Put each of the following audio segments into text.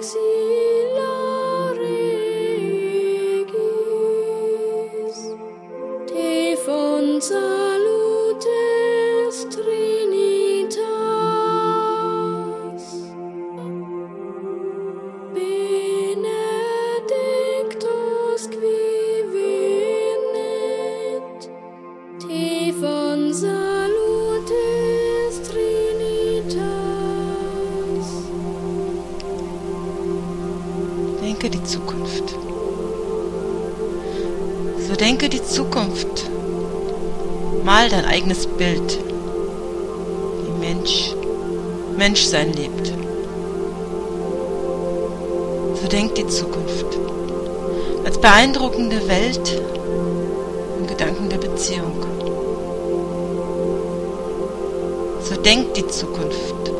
See. So denke die Zukunft. Mal dein eigenes Bild, wie Mensch Menschsein lebt. So denkt die Zukunft. Als beeindruckende Welt im Gedanken der Beziehung. So denkt die Zukunft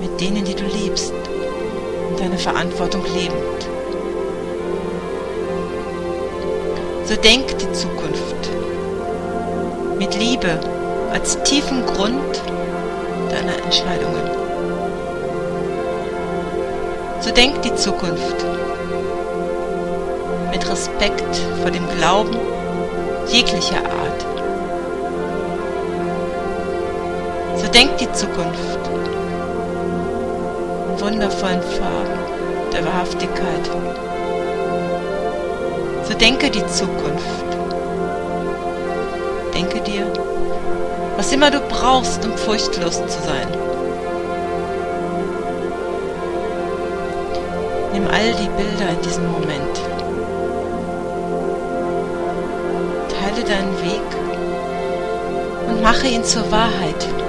mit denen, die du liebst deine Verantwortung lebend. So denkt die Zukunft mit Liebe als tiefen Grund deiner Entscheidungen. So denkt die Zukunft mit Respekt vor dem Glauben jeglicher Art. So denkt die Zukunft wundervollen Farben der Wahrhaftigkeit. So denke die Zukunft. Denke dir, was immer du brauchst, um furchtlos zu sein. Nimm all die Bilder in diesem Moment. Teile deinen Weg und mache ihn zur Wahrheit.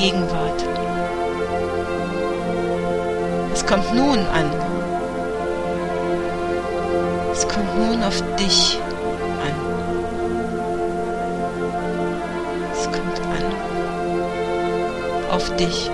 Gegenwart. Es kommt nun an. Es kommt nun auf dich an. Es kommt an auf dich.